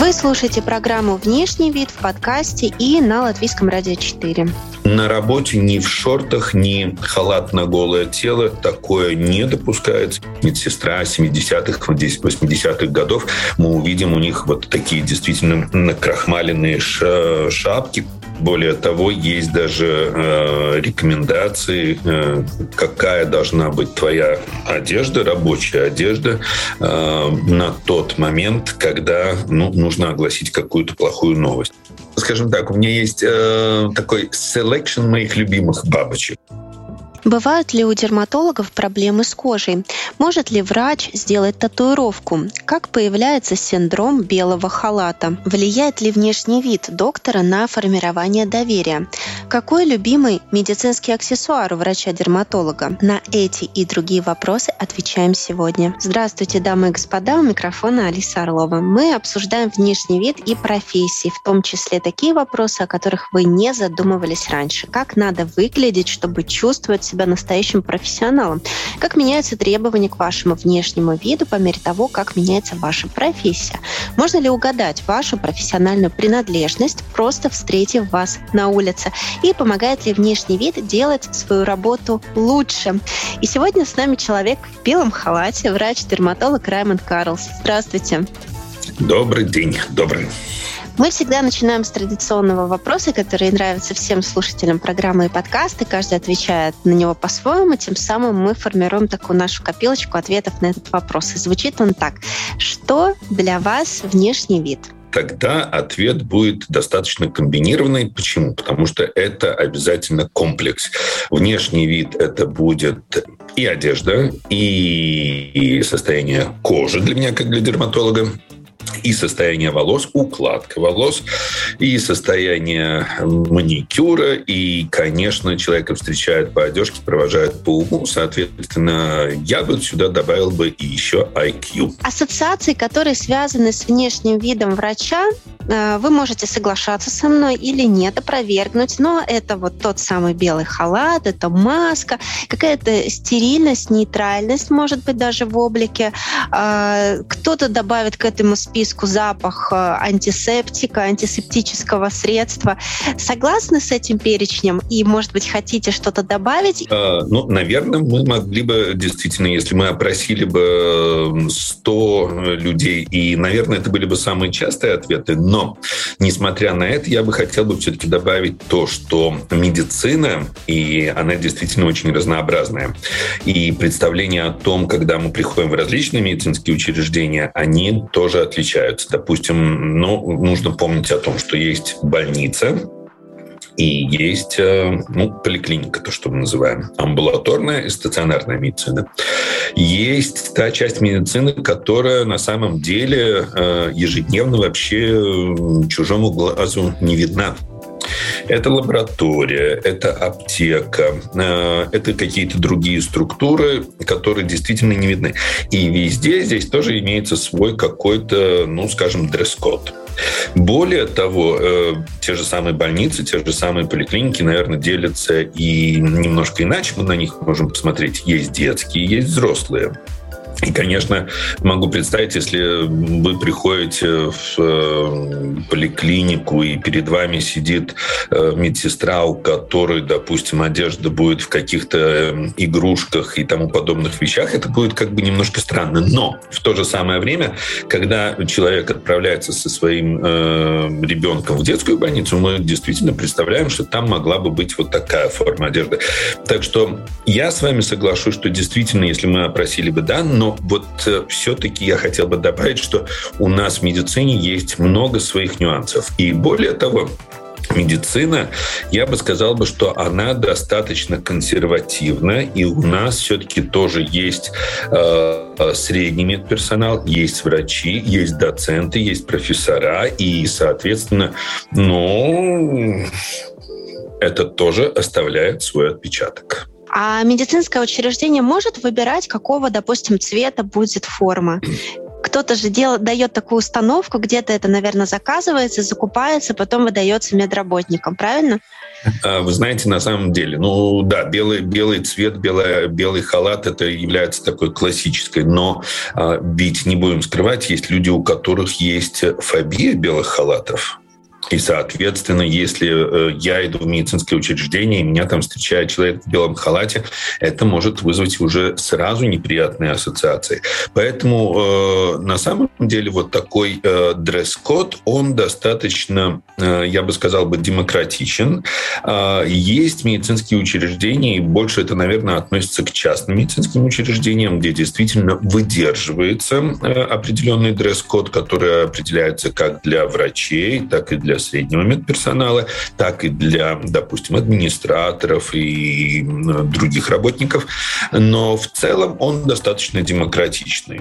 Вы слушаете программу «Внешний вид» в подкасте и на Латвийском радио 4. На работе ни в шортах, ни халат на голое тело такое не допускается. Медсестра 70-х, 80-х годов, мы увидим у них вот такие действительно накрахмаленные шапки, более того, есть даже э, рекомендации, э, какая должна быть твоя одежда, рабочая одежда э, на тот момент, когда ну, нужно огласить какую-то плохую новость. Скажем так, у меня есть э, такой selection моих любимых бабочек. Бывают ли у дерматологов проблемы с кожей? Может ли врач сделать татуировку? Как появляется синдром белого халата? Влияет ли внешний вид доктора на формирование доверия? Какой любимый медицинский аксессуар у врача-дерматолога? На эти и другие вопросы отвечаем сегодня. Здравствуйте, дамы и господа, у микрофона Алиса Орлова. Мы обсуждаем внешний вид и профессии, в том числе такие вопросы, о которых вы не задумывались раньше. Как надо выглядеть, чтобы чувствовать себя настоящим профессионалом. Как меняются требования к вашему внешнему виду по мере того, как меняется ваша профессия? Можно ли угадать вашу профессиональную принадлежность, просто встретив вас на улице? И помогает ли внешний вид делать свою работу лучше? И сегодня с нами человек в белом халате, врач-дерматолог Раймонд Карлс. Здравствуйте. Добрый день, добрый. Мы всегда начинаем с традиционного вопроса, который нравится всем слушателям программы и подкасты. Каждый отвечает на него по-своему. Тем самым мы формируем такую нашу копилочку ответов на этот вопрос. И звучит он так. Что для вас внешний вид? тогда ответ будет достаточно комбинированный. Почему? Потому что это обязательно комплекс. Внешний вид это будет и одежда, и состояние кожи для меня, как для дерматолога, и состояние волос, укладка волос, и состояние маникюра, и, конечно, человека встречают по одежке, провожают по уму. Соответственно, я бы сюда добавил бы и еще IQ. Ассоциации, которые связаны с внешним видом врача, э, вы можете соглашаться со мной или нет, опровергнуть, но это вот тот самый белый халат, это маска, какая-то стерильность, нейтральность, может быть, даже в облике. А, кто-то добавит к этому списку списку запах э, антисептика, антисептического средства. Согласны с этим перечнем? И, может быть, хотите что-то добавить? А, ну, наверное, мы могли бы действительно, если мы опросили бы 100 людей, и, наверное, это были бы самые частые ответы, но, несмотря на это, я бы хотел бы все-таки добавить то, что медицина, и она действительно очень разнообразная, и представление о том, когда мы приходим в различные медицинские учреждения, они тоже отличаются отличаются. Допустим, ну, нужно помнить о том, что есть больница, и есть э, ну, поликлиника, то, что мы называем, амбулаторная и стационарная медицина. Есть та часть медицины, которая на самом деле э, ежедневно вообще чужому глазу не видна. Это лаборатория, это аптека, э, это какие-то другие структуры, которые действительно не видны. И везде здесь тоже имеется свой какой-то, ну, скажем, дресс-код. Более того, э, те же самые больницы, те же самые поликлиники, наверное, делятся и немножко иначе мы на них можем посмотреть. Есть детские, есть взрослые. И, конечно, могу представить, если вы приходите в э, поликлинику, и перед вами сидит э, медсестра, у которой, допустим, одежда будет в каких-то э, игрушках и тому подобных вещах, это будет как бы немножко странно. Но в то же самое время, когда человек отправляется со своим ребенком в детскую больницу, мы действительно представляем, что там могла бы быть вот такая форма одежды. Так что я с вами соглашусь, что действительно, если мы опросили бы да, но вот э, все-таки я хотел бы добавить, что у нас в медицине есть много своих нюансов. И более того, медицина, я бы сказал бы, что она достаточно консервативна, и у нас все-таки тоже есть э, э, средний медперсонал, есть врачи, есть доценты, есть профессора, и, соответственно, ну, это тоже оставляет свой отпечаток. А медицинское учреждение может выбирать, какого, допустим, цвета будет форма? кто-то же дел, дает такую установку, где-то это, наверное, заказывается, закупается, потом выдается медработникам, правильно? А, вы знаете, на самом деле, ну да, белый, белый цвет, белый, белый халат это является такой классической, но а, ведь не будем скрывать, есть люди, у которых есть фобия белых халатов. И, соответственно, если э, я иду в медицинское учреждение, и меня там встречает человек в белом халате, это может вызвать уже сразу неприятные ассоциации. Поэтому э, на самом деле вот такой э, дресс-код, он достаточно, э, я бы сказал бы, демократичен. Э, есть медицинские учреждения, и больше это, наверное, относится к частным медицинским учреждениям, где действительно выдерживается э, определенный дресс-код, который определяется как для врачей, так и для среднего медперсонала, так и для, допустим, администраторов и других работников. Но в целом он достаточно демократичный.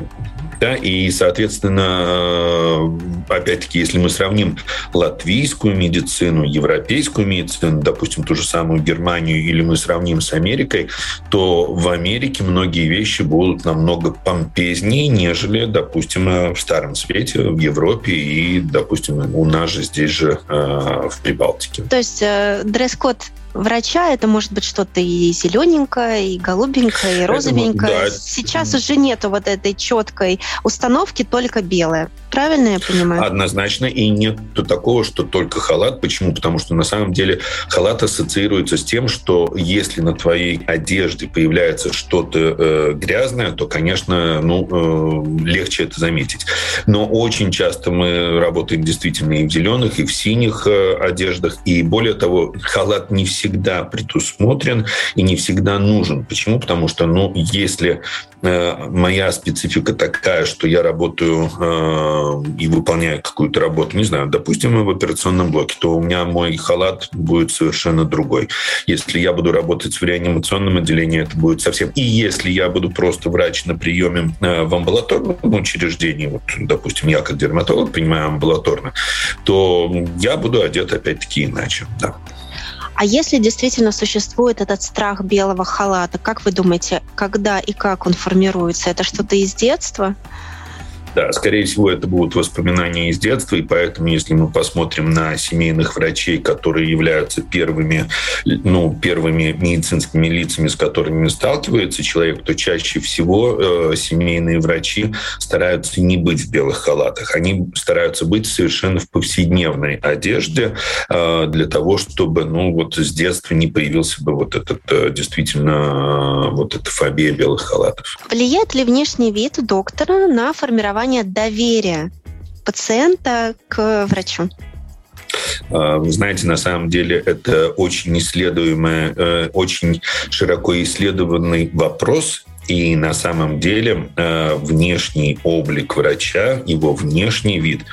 Да, и, соответственно, опять-таки, если мы сравним латвийскую медицину, европейскую медицину, допустим, ту же самую Германию, или мы сравним с Америкой, то в Америке многие вещи будут намного помпезнее, нежели, допустим, в Старом Свете, в Европе и, допустим, у нас же здесь же э, в Прибалтике. То есть э, дресс-код врача это может быть что-то и зелененькое, и голубенькое, и розовенькое. Да. Сейчас уже нету вот этой четкой установки, только белое. Правильно я понимаю? Однозначно. И нет такого, что только халат. Почему? Потому что на самом деле халат ассоциируется с тем, что если на твоей одежде появляется что-то э, грязное, то, конечно, ну, э, легче это заметить. Но очень часто мы работаем действительно и в зеленых, и в синих э, одеждах. И более того, халат не всегда предусмотрен и не всегда нужен. Почему? Потому что, ну, если Э, моя специфика такая, что я работаю э, и выполняю какую-то работу, не знаю, допустим, в операционном блоке, то у меня мой халат будет совершенно другой. Если я буду работать в реанимационном отделении, это будет совсем... И если я буду просто врач на приеме э, в амбулаторном учреждении, вот, допустим, я как дерматолог принимаю амбулаторно, то я буду одет опять-таки иначе. Да. А если действительно существует этот страх белого халата, как вы думаете, когда и как он формируется? Это что-то из детства? Да, скорее всего, это будут воспоминания из детства, и поэтому, если мы посмотрим на семейных врачей, которые являются первыми, ну, первыми медицинскими лицами, с которыми сталкивается человек, то чаще всего э, семейные врачи стараются не быть в белых халатах. Они стараются быть совершенно в повседневной одежде э, для того, чтобы, ну, вот с детства не появился бы вот этот, э, действительно, э, вот эта фобия белых халатов. Влияет ли внешний вид доктора на формирование формирование доверия пациента к врачу? А, вы знаете, на самом деле это очень исследуемый, э, очень широко исследованный вопрос, и на самом деле э, внешний облик врача, его внешний вид,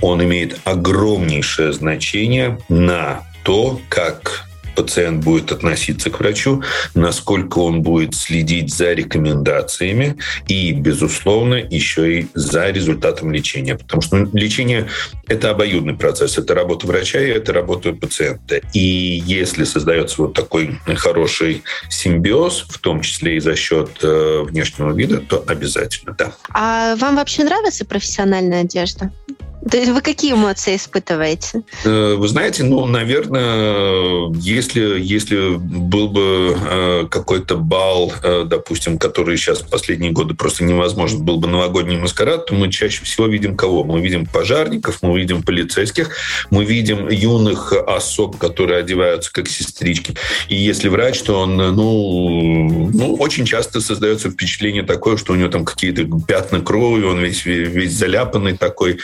он имеет огромнейшее значение на то, как пациент будет относиться к врачу, насколько он будет следить за рекомендациями и, безусловно, еще и за результатом лечения. Потому что ну, лечение – это обоюдный процесс. Это работа врача и это работа пациента. И если создается вот такой хороший симбиоз, в том числе и за счет э, внешнего вида, то обязательно, да. А вам вообще нравится профессиональная одежда? То есть вы какие эмоции испытываете? Э, вы знаете, ну, наверное, если, если был бы э, какой-то бал, э, допустим, который сейчас в последние годы просто невозможен, был бы новогодний маскарад, то мы чаще всего видим кого? Мы видим пожарников, мы видим полицейских, мы видим юных особ, которые одеваются как сестрички. И если врач, то он, ну, ну очень часто создается впечатление такое, что у него там какие-то пятна крови, он весь, весь заляпанный такой.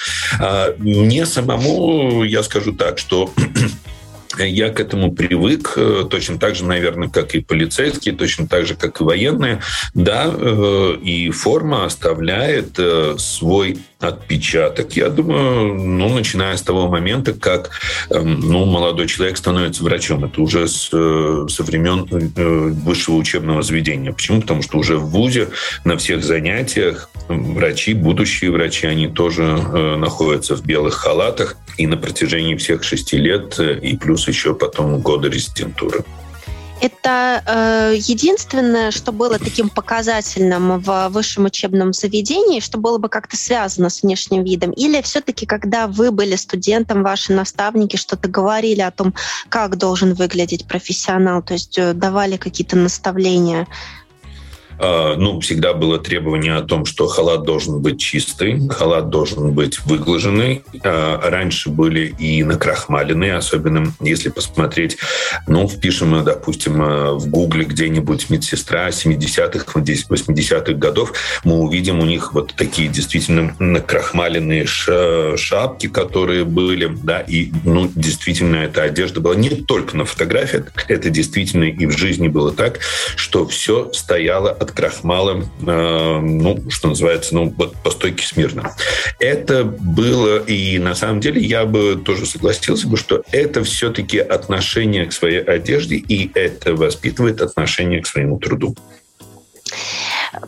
А, мне самому, я скажу так, что я к этому привык, э, точно так же, наверное, как и полицейские, точно так же, как и военные. Да, э, и форма оставляет э, свой отпечаток. Я думаю, ну, начиная с того момента, как эм, ну, молодой человек становится врачом. Это уже с, со времен высшего учебного заведения. Почему? Потому что уже в ВУЗе на всех занятиях врачи, будущие врачи, они тоже находятся в белых халатах. И на протяжении всех шести лет, и плюс еще потом года резидентуры. Это э, единственное, что было таким показательным в высшем учебном заведении, что было бы как-то связано с внешним видом? Или все-таки, когда вы были студентом, ваши наставники что-то говорили о том, как должен выглядеть профессионал, то есть э, давали какие-то наставления? А, ну, всегда было требование о том, что халат должен быть чистый, халат должен быть выглаженный. А, раньше были и накрахмаленные, особенно если посмотреть, ну, впишем, допустим, в Гугле где-нибудь медсестра 70-х, 80-х годов, мы увидим у них вот такие действительно накрахмаленные шапки, которые были, да, и, ну, действительно, эта одежда была не только на фотографиях, это действительно и в жизни было так, что все стояло от крахмала, э, ну, что называется, ну, вот по стойке смирно. Это было, и на самом деле я бы тоже согласился бы, что это все-таки отношение к своей одежде, и это воспитывает отношение к своему труду.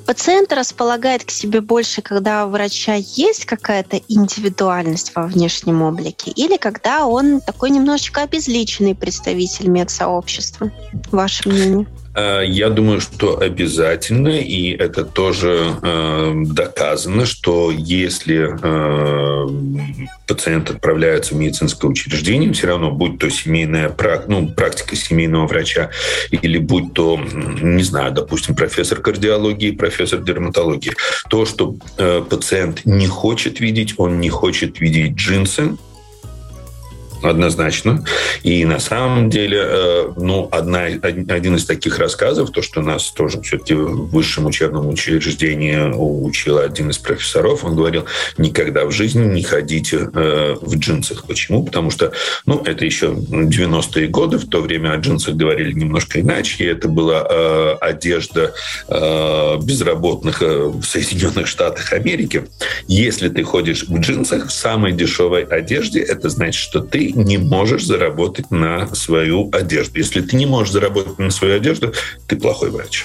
Пациент располагает к себе больше, когда у врача есть какая-то индивидуальность во внешнем облике, или когда он такой немножечко обезличенный представитель медсообщества? Ваше мнение? Э, я думаю, что обязательно, и это тоже э, доказано, что если э, пациент отправляется в медицинское учреждение, все равно, будь то семейная ну, практика семейного врача, или будь то, не знаю, допустим, профессор кардиологии, профессор дерматологии, то, что пациент не хочет видеть, он не хочет видеть джинсы, однозначно. И на самом деле, э, ну, одна, один из таких рассказов, то, что нас тоже все-таки в высшем учебном учреждении учил один из профессоров, он говорил, никогда в жизни не ходите э, в джинсах. Почему? Потому что, ну, это еще 90-е годы, в то время о джинсах говорили немножко иначе, и это была э, одежда безработных в Соединенных Штатах Америки. Если ты ходишь в джинсах, в самой дешевой одежде, это значит, что ты не можешь заработать на свою одежду. Если ты не можешь заработать на свою одежду, ты плохой врач.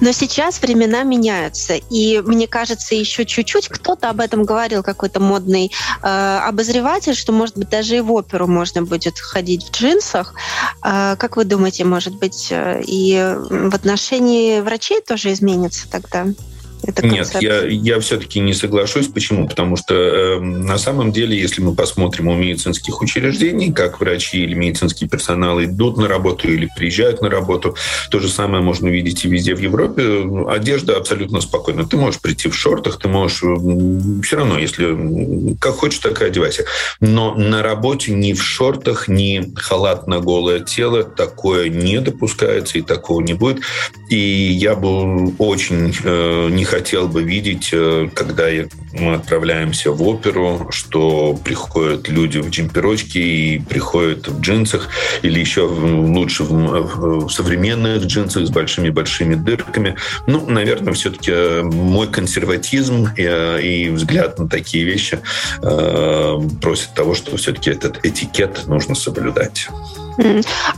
Но сейчас времена меняются, и мне кажется, еще чуть-чуть кто-то об этом говорил, какой-то модный э, обозреватель, что, может быть, даже и в оперу можно будет ходить в джинсах. Э, как вы думаете, может быть, э, и в отношении врачей тоже изменится тогда? Это Нет, я, я все-таки не соглашусь. Почему? Потому что э, на самом деле, если мы посмотрим у медицинских учреждений, как врачи или медицинский персонал идут на работу или приезжают на работу, то же самое можно видеть и везде в Европе. Одежда абсолютно спокойна. Ты можешь прийти в шортах, ты можешь все равно, если как хочешь, так и одевайся. Но на работе ни в шортах, ни халат на голое тело такое не допускается и такого не будет. И я бы очень э, не хотел бы видеть, э, когда мы отправляемся в оперу, что приходят люди в джемперочке и приходят в джинсах, или еще лучше в современных джинсах с большими-большими дырками. Ну, наверное, все-таки э, мой консерватизм и, э, и взгляд на такие вещи просит того, что все-таки этот этикет нужно соблюдать.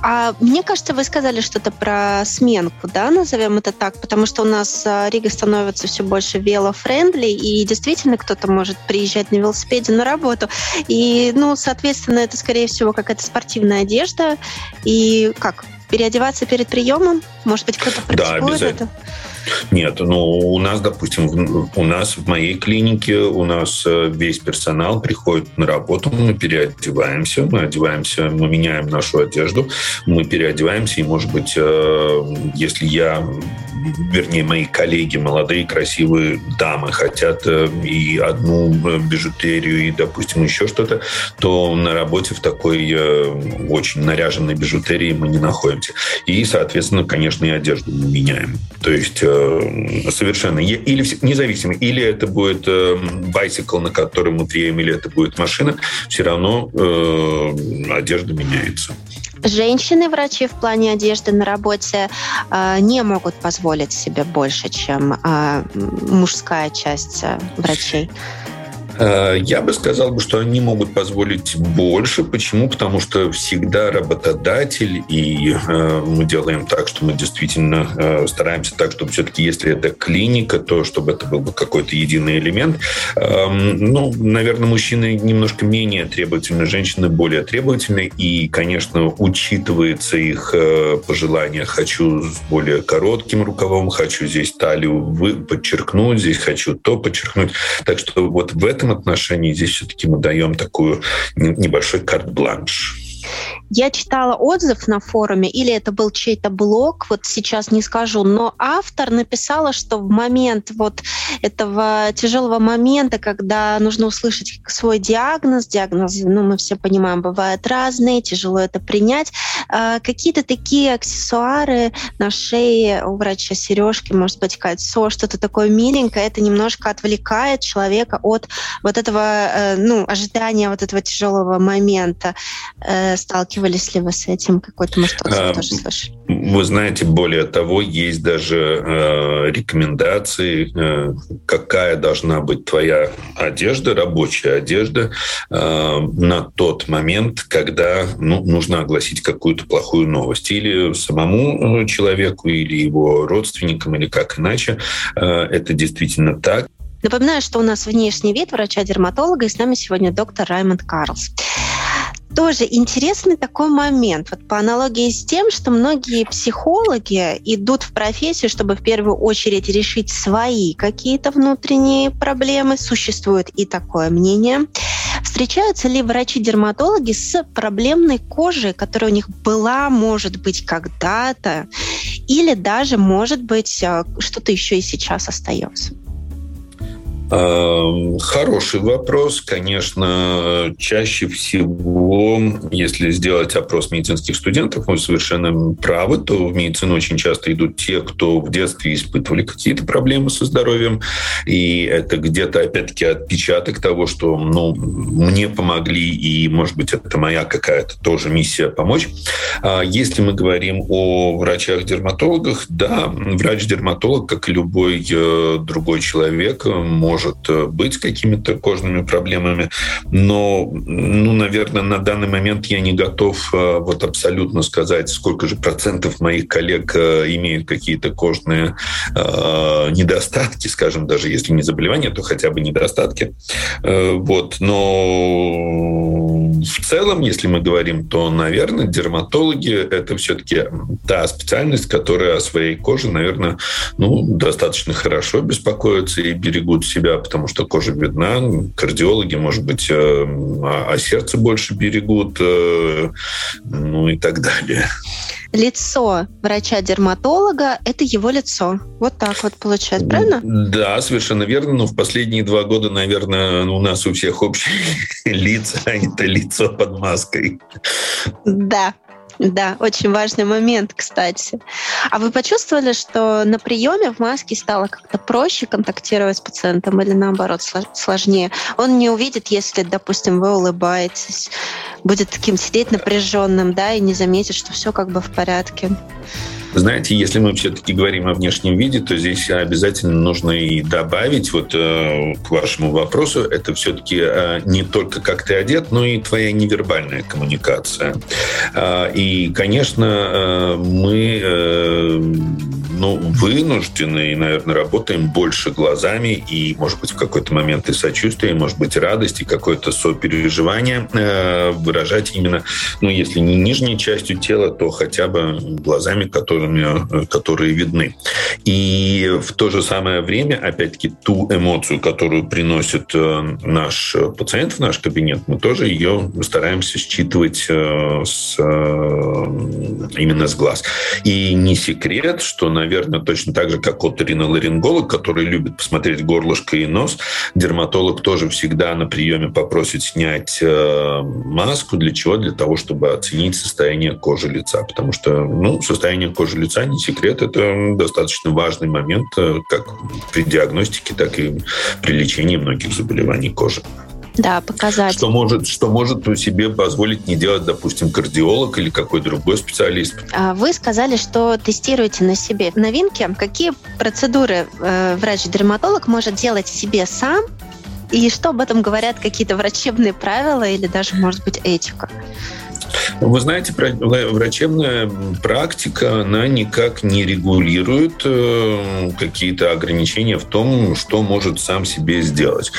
А мне кажется, вы сказали что-то про сменку, да, назовем это так, потому что у нас а, Рига становится все больше велофрендли, и действительно кто-то может приезжать на велосипеде на работу. И, ну, соответственно, это, скорее всего, какая-то спортивная одежда. И как? Переодеваться перед приемом? Может быть, кто-то практикует да, это? Нет, ну у нас, допустим, у нас в моей клинике у нас э, весь персонал приходит на работу, мы переодеваемся, мы одеваемся, мы меняем нашу одежду, мы переодеваемся, и, может быть, э, если я вернее, мои коллеги, молодые, красивые дамы хотят э, и одну бижутерию, и, допустим, еще что-то, то на работе в такой очень наряженной бижутерии мы не находимся. И, соответственно, конечно, и одежду мы меняем. То есть совершенно. Или независимо. Или это будет э, байсикл, на котором мы приедем, или это будет машина, все равно э, одежда меняется. Женщины-врачи в плане одежды на работе э, не могут позволить себе больше, чем э, мужская часть э, врачей. Э, я бы сказал, что они могут позволить больше. Почему? Потому что всегда работодатель, и э, мы делаем так, что мы действительно э, стараемся так, чтобы все-таки, если это клиника, то чтобы это был бы какой-то единый элемент. Эм, ну, наверное, мужчины немножко менее требовательны, женщины более требовательны, и, конечно, учитывается их пожелания. Хочу с более коротким рукавом, хочу здесь талию подчеркнуть, здесь хочу то подчеркнуть. Так что вот в этом отношении здесь все-таки мы даем такую небольшой карт-бланш. Я читала отзыв на форуме, или это был чей-то блог, вот сейчас не скажу, но автор написала, что в момент вот этого тяжелого момента, когда нужно услышать свой диагноз, диагноз, ну, мы все понимаем, бывают разные, тяжело это принять, какие-то такие аксессуары на шее у врача сережки, может быть, кольцо, что-то такое миленькое, это немножко отвлекает человека от вот этого, э, ну, ожидания вот этого тяжелого момента. Э, сталкивались ли вы с этим? Какой-то, может, а, тоже слышали? Вы знаете, более того, есть даже э, рекомендации, э, какая должна быть твоя одежда, рабочая одежда э, на тот момент, когда ну, нужно огласить какую-то плохую новость. Или самому э, человеку, или его родственникам, или как иначе. Э, это действительно так. Напоминаю, что у нас внешний вид врача-дерматолога, и с нами сегодня доктор Раймонд Карлс тоже интересный такой момент. Вот по аналогии с тем, что многие психологи идут в профессию, чтобы в первую очередь решить свои какие-то внутренние проблемы. Существует и такое мнение. Встречаются ли врачи-дерматологи с проблемной кожей, которая у них была, может быть, когда-то, или даже, может быть, э, что-то еще и сейчас остается? Эм, хороший вопрос. Конечно, чаще всего, если сделать опрос медицинских студентов, вы совершенно правы, то в медицину очень часто идут те, кто в детстве испытывали какие-то проблемы со здоровьем. И это где-то, опять-таки, отпечаток того, что ну, мне помогли, и, может быть, это моя какая-то тоже миссия помочь. А если мы говорим о врачах-дерматологах, да, врач-дерматолог, как и любой э, другой человек, может может э, быть какими-то кожными проблемами, но, ну, наверное, на данный момент я не готов э, вот абсолютно сказать, сколько же процентов моих коллег э, имеют какие-то кожные э, недостатки, скажем, даже если не заболевания, то хотя бы недостатки. Э, вот, но в целом, если мы говорим, то, наверное, дерматологи – это все-таки та специальность, которая о своей коже, наверное, ну, достаточно хорошо беспокоится и берегут себя себя, потому что кожа видна. Кардиологи, может быть, э, о, о сердце больше берегут, э, ну и так далее. Лицо врача-дерматолога – это его лицо. Вот так вот получается, правильно? Да, совершенно верно. Но в последние два года, наверное, у нас у всех общие лица, а это лицо под маской. Да, да, очень важный момент, кстати. А вы почувствовали, что на приеме в маске стало как-то проще контактировать с пациентом или наоборот сложнее? Он не увидит, если, допустим, вы улыбаетесь, будет таким сидеть напряженным, да, и не заметит, что все как бы в порядке. Знаете, если мы все-таки говорим о внешнем виде, то здесь обязательно нужно и добавить вот э, к вашему вопросу, это все-таки э, не только как ты одет, но и твоя невербальная коммуникация. Э, и, конечно, э, мы э, ну, вынуждены и, наверное, работаем больше глазами и, может быть, в какой-то момент и сочувствие, может быть, радость и какое-то сопереживание э, выражать именно, ну, если не нижней частью тела, то хотя бы глазами, которыми, которые видны. И в то же самое время, опять-таки, ту эмоцию, которую приносит э, наш пациент в наш кабинет, мы тоже ее стараемся считывать э, с, именно с глаз. И не секрет, что, наверное, наверное, точно так же, как оториноларинголог, который любит посмотреть горлышко и нос, дерматолог тоже всегда на приеме попросит снять э, маску. Для чего? Для того, чтобы оценить состояние кожи лица. Потому что ну, состояние кожи лица, не секрет, это достаточно важный момент э, как при диагностике, так и при лечении многих заболеваний кожи. Да, показать. Что может, что может себе позволить не делать, допустим, кардиолог или какой другой специалист. А вы сказали, что тестируете на себе новинки. Какие процедуры э, врач-дерматолог может делать себе сам И что об этом говорят какие-то врачебные правила или даже, может быть, этика? Вы знаете, врачебная практика, она никак не регулирует э, какие-то ограничения в том, что может сам себе сделать.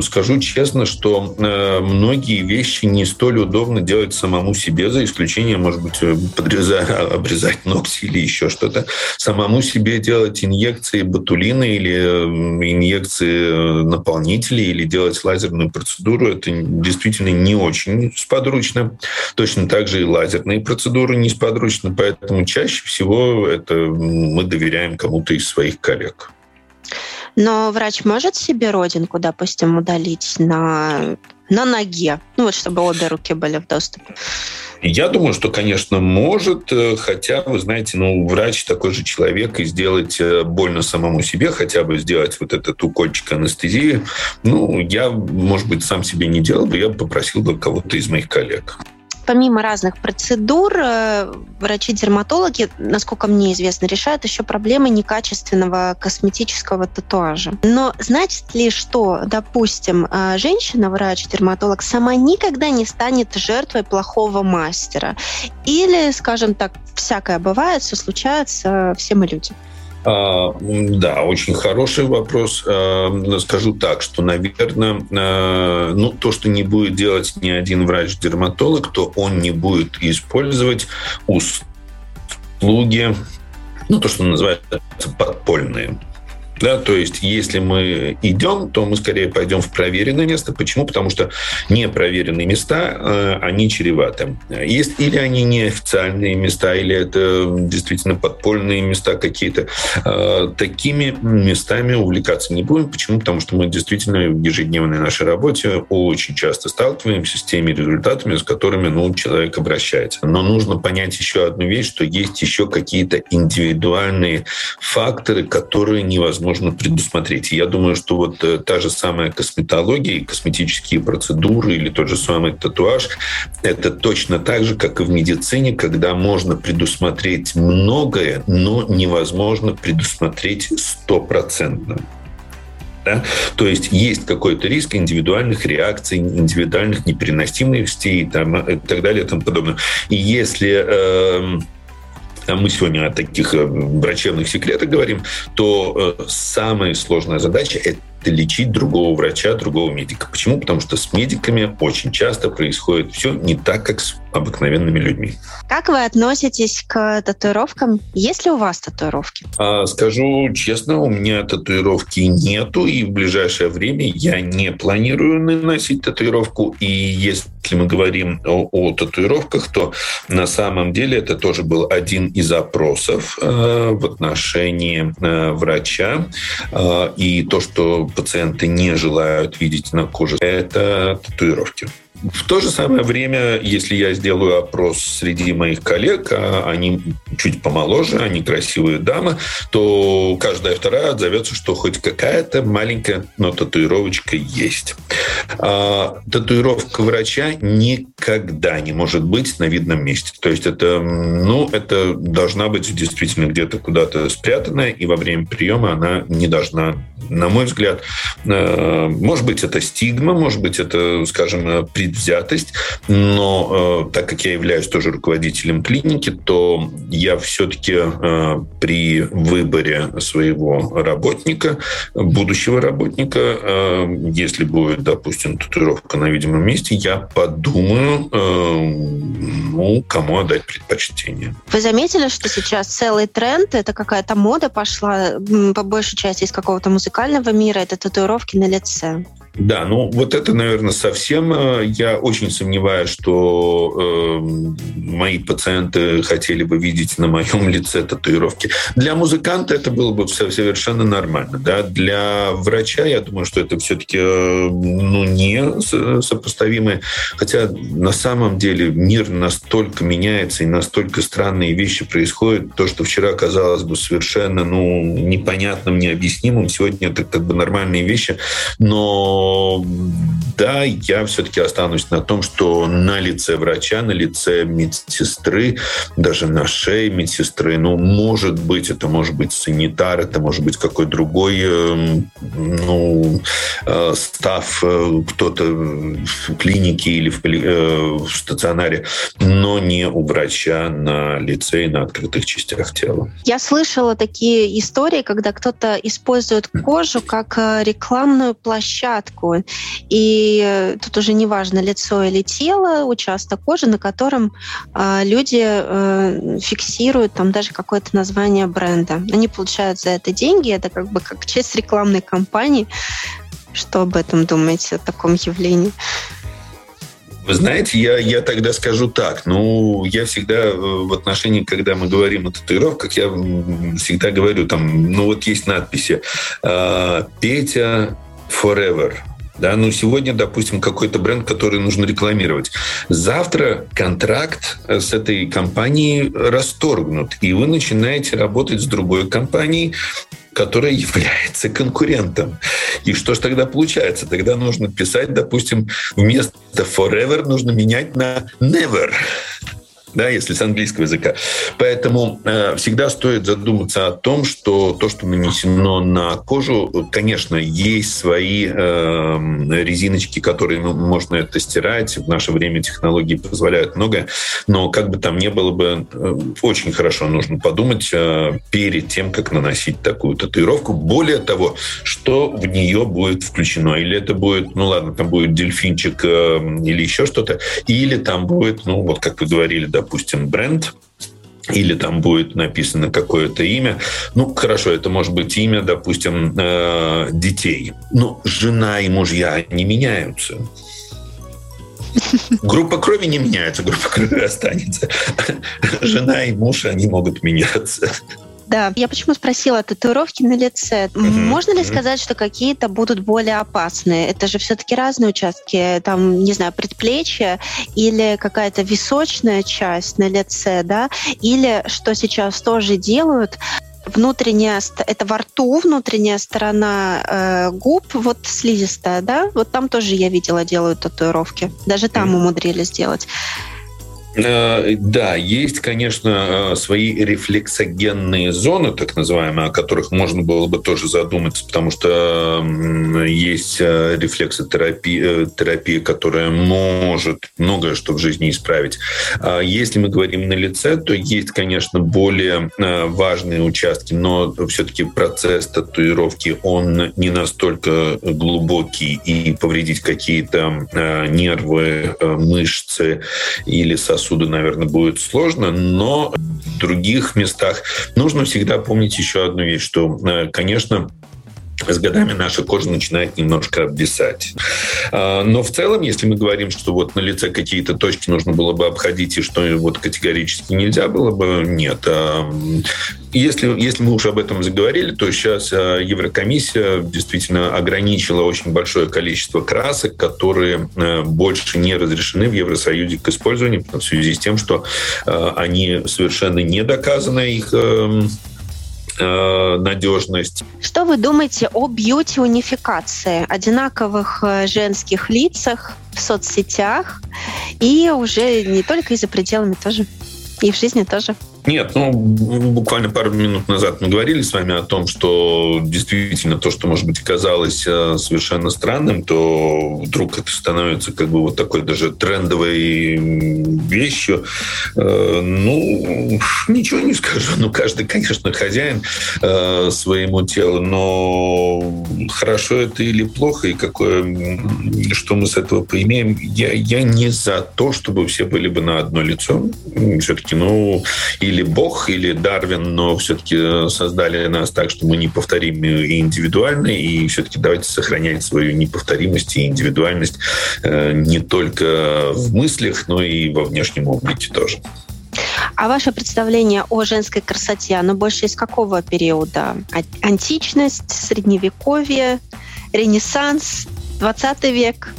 Скажу честно, что э, многие вещи не столь удобно делать самому себе, за исключением, может быть, э, подрезать, обрезать ногти или еще что-то. Самому себе делать инъекции ботулина или инъекции наполнителей или делать лазерную процедуру, это действительно не очень сподручно. Точно так же и лазерные процедуры несподручны, поэтому чаще всего это мы доверяем кому-то из своих коллег. Но врач может себе родинку, допустим, удалить на, на ноге, ну вот чтобы обе руки были в доступе? Я думаю, что, конечно, может, э, хотя, вы знаете, ну, врач такой же человек, и сделать э, больно самому себе, хотя бы сделать вот этот укольчик анестезии, ну, я, может быть, сам себе не делал бы, я бы попросил бы кого-то из моих коллег помимо разных процедур, э, врачи-дерматологи, насколько мне известно, решают еще проблемы некачественного косметического татуажа. Но значит ли, что, допустим, э, женщина-врач-дерматолог сама никогда не станет жертвой плохого мастера? Или, скажем так, всякое бывает, все случается, все мы люди? А, да, очень хороший вопрос. А, скажу так, что, наверное, а, ну, то, что не будет делать ни один врач-дерматолог, то он не будет использовать услуги, ну, то, что называется подпольные. Да, то есть, если мы идем, то мы скорее пойдем в проверенное место. Почему? Потому что непроверенные места, э, они чреваты. Есть или они неофициальные места, или это действительно подпольные места какие-то. Э, такими местами увлекаться не будем. Почему? Потому что мы действительно в ежедневной нашей работе очень часто сталкиваемся с теми результатами, с которыми ну, человек обращается. Но нужно понять еще одну вещь, что есть еще какие-то индивидуальные факторы, которые невозможно можно предусмотреть. И я думаю, что вот э, та же самая косметология, косметические процедуры или тот же самый татуаж, это точно так же, как и в медицине, когда можно предусмотреть многое, но невозможно предусмотреть стопроцентно. Да? То есть есть какой-то риск индивидуальных реакций, индивидуальных непереносимостей и, там, и так далее и тому подобное. И если э, а мы сегодня о таких э, врачебных секретах говорим, то э, самая сложная задача – это лечить другого врача, другого медика. Почему? Потому что с медиками очень часто происходит все не так, как с обыкновенными людьми. Как вы относитесь к татуировкам? Есть ли у вас татуировки? А, скажу честно, у меня татуировки нету, и в ближайшее время я не планирую наносить татуировку. И если мы говорим о, о татуировках, то на самом деле это тоже был один из опросов э, в отношении э, врача. Э, и то, что пациенты не желают видеть на коже, это татуировки. В то же самое время, если я сделаю опрос среди моих коллег, а они чуть помоложе, они красивые дамы, то каждая вторая отзовется, что хоть какая-то маленькая, но татуировочка есть. А, татуировка врача никогда не может быть на видном месте. То есть это, ну, это должна быть действительно где-то куда-то спрятанная, и во время приема она не должна, на мой взгляд, э, может быть, это стигма, может быть, это, скажем, при предвзятость, но э, так как я являюсь тоже руководителем клиники, то я все-таки э, при выборе своего работника, будущего работника, э, если будет, допустим, татуировка на видимом месте, я подумаю, э, ну, кому отдать предпочтение. Вы заметили, что сейчас целый тренд, это какая-то мода пошла, по большей части из какого-то музыкального мира, это татуировки на лице? Да, ну вот это, наверное, совсем. Э, я очень сомневаюсь, что э, мои пациенты хотели бы видеть на моем лице татуировки. Для музыканта это было бы совершенно нормально. Да? Для врача, я думаю, что это все-таки э, ну, не сопоставимое. Хотя на самом деле мир настолько меняется и настолько странные вещи происходят. То, что вчера казалось бы совершенно ну, непонятным, необъяснимым, сегодня это как бы нормальные вещи. Но да, я все-таки останусь на том, что на лице врача, на лице медсестры, даже на шее медсестры, ну, может быть, это может быть санитар, это может быть какой-то другой, эм, ну, э, став э, кто-то в клинике или в, э, в стационаре, но не у врача на лице и на открытых частях тела. Я слышала такие истории, когда кто-то использует кожу как рекламную площадку. И тут уже не важно лицо или тело, участок кожи, на котором люди фиксируют там даже какое-то название бренда. Они получают за это деньги, это как бы как часть рекламной кампании. Что об этом думаете, о таком явлении? Вы знаете, я, я тогда скажу так. Ну, я всегда э, в отношении, когда мы говорим о татуировках, я всегда говорю, там, ну вот есть надписи а, «Петя Forever», да, ну сегодня, допустим, какой-то бренд, который нужно рекламировать. Завтра контракт э, с этой компанией расторгнут, и вы начинаете работать с другой компанией, которая является конкурентом. И что же тогда получается? Тогда нужно писать, допустим, вместо forever нужно менять на never да, если с английского языка. Поэтому э, всегда стоит задуматься о том, что то, что нанесено на кожу, конечно, есть свои э, резиночки, которые можно это стирать. В наше время технологии позволяют многое, но как бы там ни было бы, э, очень хорошо нужно подумать э, перед тем, как наносить такую татуировку. Более того, что в нее будет включено. Или это будет, ну ладно, там будет дельфинчик э, или еще что-то, или там будет, ну вот как вы говорили, да, допустим, бренд, или там будет написано какое-то имя. Ну, хорошо, это может быть имя, допустим, э, детей. Но жена и мужья не меняются. Группа крови не меняется, группа крови останется. Жена и муж, они могут меняться. Да, я почему спросила татуировки на лице. Угу. Можно ли сказать, что какие-то будут более опасные? Это же все-таки разные участки, там, не знаю, предплечье или какая-то височная часть на лице, да, или что сейчас тоже делают, внутренняя, это во рту, внутренняя сторона э, губ, вот слизистая, да, вот там тоже я видела делают татуировки, даже там mm. умудрились сделать. Э, да, есть, конечно, э, свои рефлексогенные зоны, так называемые, о которых можно было бы тоже задуматься, потому что есть э, рефлексотерапия, терапия, которая может многое что в жизни исправить. А если мы говорим на лице, то есть, конечно, более важные участки, но все-таки процесс татуировки, он не настолько глубокий и повредить какие-то нервы, мышцы или сосуды сосуды, наверное, будет сложно, но в других местах нужно всегда помнить еще одну вещь, что, э, конечно, с годами наша кожа начинает немножко обвисать. А, но в целом, если мы говорим, что вот на лице какие-то точки нужно было бы обходить, и что вот категорически нельзя было бы, нет. А, если, если мы уже об этом заговорили, то сейчас а, Еврокомиссия действительно ограничила очень большое количество красок, которые больше не разрешены в Евросоюзе к использованию в связи с тем, что они совершенно не доказаны их эм, э, надежность. Что вы думаете о бьюти-унификации, одинаковых э, женских лицах в соцсетях и уже не только и за пределами тоже, и в жизни тоже? Нет, ну, буквально пару минут назад мы говорили с вами о том, что действительно то, что, может быть, казалось э, совершенно странным, то вдруг это становится как бы вот такой даже трендовой вещью. Э, ну, ничего не скажу. Ну, каждый, конечно, хозяин э, своему телу, но хорошо это или плохо, и какое, что мы с этого поимеем, я, я не за то, чтобы все были бы на одно лицо. Все-таки, ну, или или Бог, или Дарвин, но все-таки э, создали нас так, что мы неповторимы и индивидуальны, и все-таки давайте сохранять свою неповторимость и индивидуальность э, не только в мыслях, но и во внешнем облике тоже. А ваше представление о женской красоте, оно больше из какого периода? Античность, средневековье, ренессанс, 20 век,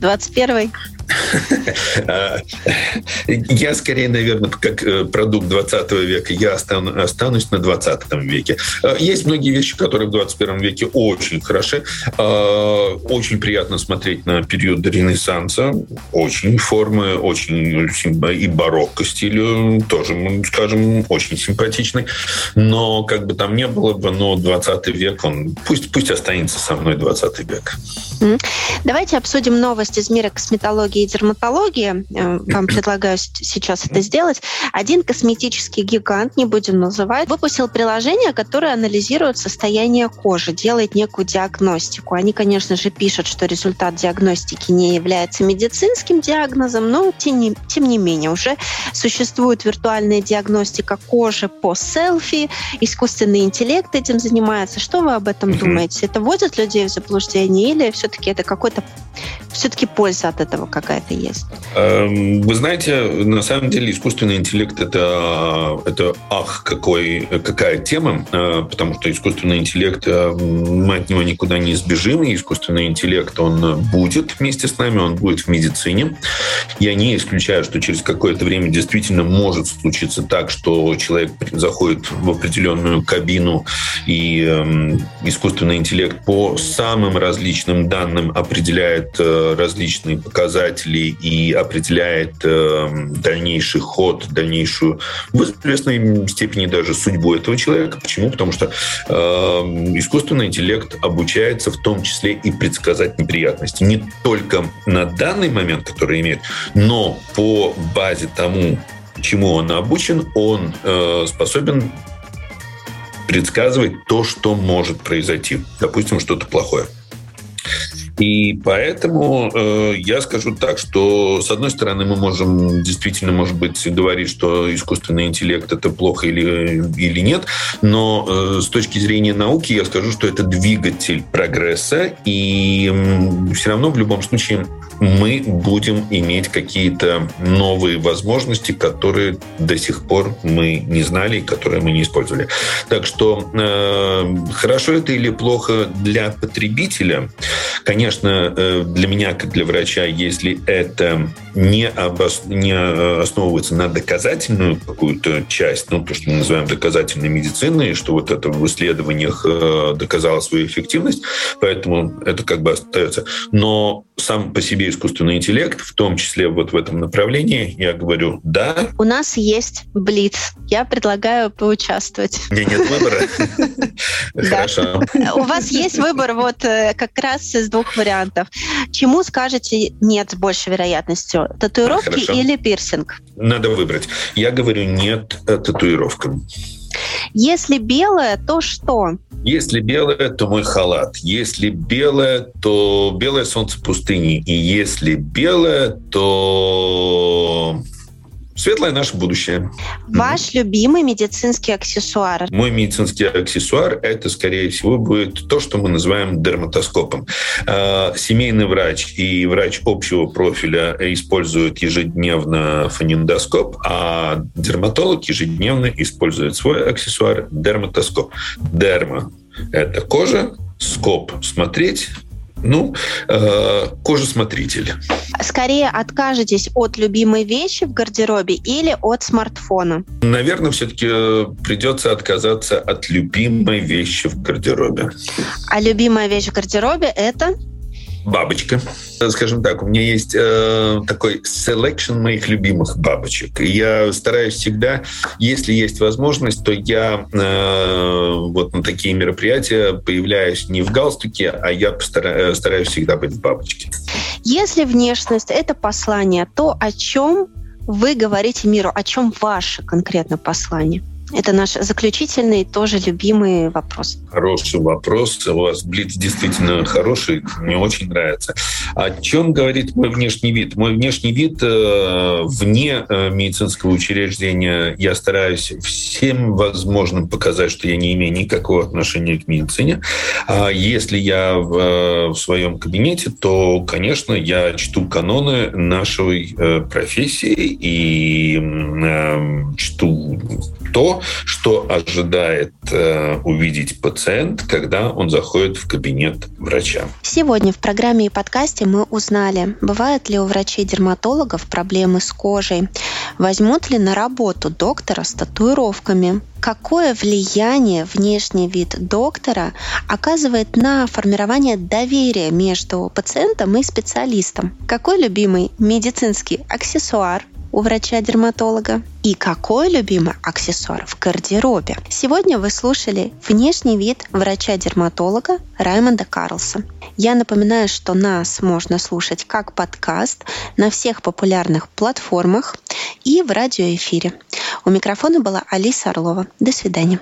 21 Я скорее, наверное, как э, продукт 20 века, я останусь на 20 веке. Э, есть многие вещи, которые в 21 веке очень хороши. Э, очень приятно смотреть на период Ренессанса. Очень формы, очень и барокко стилю, тоже, скажем, очень симпатичный. Но как бы там ни было бы, но 20 век, он пусть, пусть останется со мной 20 век. Давайте обсудим новость из мира косметологии и дерматологии. Э, вам предлагаю сейчас это сделать. Один косметический гигант, не будем называть, выпустил приложение, которое анализирует состояние кожи, делает некую диагностику. Они, конечно же, пишут, что результат диагностики не является медицинским диагнозом, но тем не, тем не менее уже существует виртуальная диагностика кожи по селфи, искусственный интеллект этим занимается. Что вы об этом думаете? Это вводит людей в заблуждение или все-таки это какой-то все-таки польза от этого какая-то есть? Эм, вы знаете, на самом деле искусственный интеллект это, это ах, какой, какая тема, э, потому что искусственный интеллект, э, мы от него никуда не избежим, и искусственный интеллект, он будет вместе с нами, он будет в медицине. Я не исключаю, что через какое-то время действительно может случиться так, что человек заходит в определенную кабину, и эм, искусственный интеллект по самым различным данным определяет э, различные показатели и определяет э, дальнейший ход, дальнейшую, в известной степени даже судьбу этого человека. Почему? Потому что э, искусственный интеллект обучается в том числе и предсказать неприятности. Не только на данный момент, который имеет, но по базе тому, чему он обучен, он э, способен предсказывать то, что может произойти. Допустим, что-то плохое. И поэтому э, я скажу так, что с одной стороны мы можем действительно, может быть, говорить, что искусственный интеллект это плохо или, или нет, но э, с точки зрения науки я скажу, что это двигатель прогресса, и э, все равно в любом случае мы будем иметь какие-то новые возможности, которые до сих пор мы не знали и которые мы не использовали. Так что э, хорошо это или плохо для потребителя, конечно, э, для меня, как для врача, если это не, обос... не основывается на доказательную какую-то часть, ну, то, что мы называем доказательной медициной, что вот это в исследованиях э, доказало свою эффективность, поэтому это как бы остается. Но сам по себе искусственный интеллект, в том числе вот в этом направлении, я говорю, да. У нас есть Блиц. Я предлагаю поучаствовать. Меня нет выбора. Хорошо. У вас есть выбор вот э, как раз из двух вариантов. Чему скажете нет с большей вероятностью? Татуировки или пирсинг? Надо выбрать. Я говорю нет татуировкам. Если белое, то что? Если белое, то мой халат. Если белое, то белое солнце пустыни. И если белое, то Светлое наше будущее. Ваш любимый медицинский аксессуар? Мой медицинский аксессуар – это, скорее всего, будет то, что мы называем дерматоскопом. А, семейный врач и врач общего профиля используют ежедневно фонендоскоп, а дерматолог ежедневно использует свой аксессуар – дерматоскоп. Дерма – это кожа, скоп – смотреть, ну, э, кожесмотритель. Скорее откажетесь от любимой вещи в гардеробе или от смартфона? Наверное, все-таки э, придется отказаться от любимой вещи в гардеробе. А любимая вещь в гардеробе это? Бабочка. Скажем так, у меня есть э, такой selection моих любимых бабочек. Я стараюсь всегда, если есть возможность, то я э, вот на такие мероприятия появляюсь не в галстуке, а я постараюсь, стараюсь всегда быть в бабочке. Если внешность — это послание, то о чем вы говорите миру? О чем ваше конкретно послание? Это наш заключительный, тоже любимый вопрос. Хороший вопрос. У вас Блиц действительно хороший, мне очень нравится. О чем говорит мой внешний вид? Мой внешний вид э, вне э, медицинского учреждения я стараюсь всем возможным показать, что я не имею никакого отношения к медицине. А если я в, э, в своем кабинете, то, конечно, я чту каноны нашей профессии и чту то, что ожидает э, увидеть пациент, когда он заходит в кабинет врача. Сегодня в программе и подкасте мы узнали, бывают ли у врачей-дерматологов проблемы с кожей, возьмут ли на работу доктора с татуировками, какое влияние внешний вид доктора оказывает на формирование доверия между пациентом и специалистом, какой любимый медицинский аксессуар у врача-дерматолога и какой любимый аксессуар в гардеробе. Сегодня вы слушали внешний вид врача-дерматолога Раймонда Карлса. Я напоминаю, что нас можно слушать как подкаст на всех популярных платформах и в радиоэфире. У микрофона была Алиса Орлова. До свидания.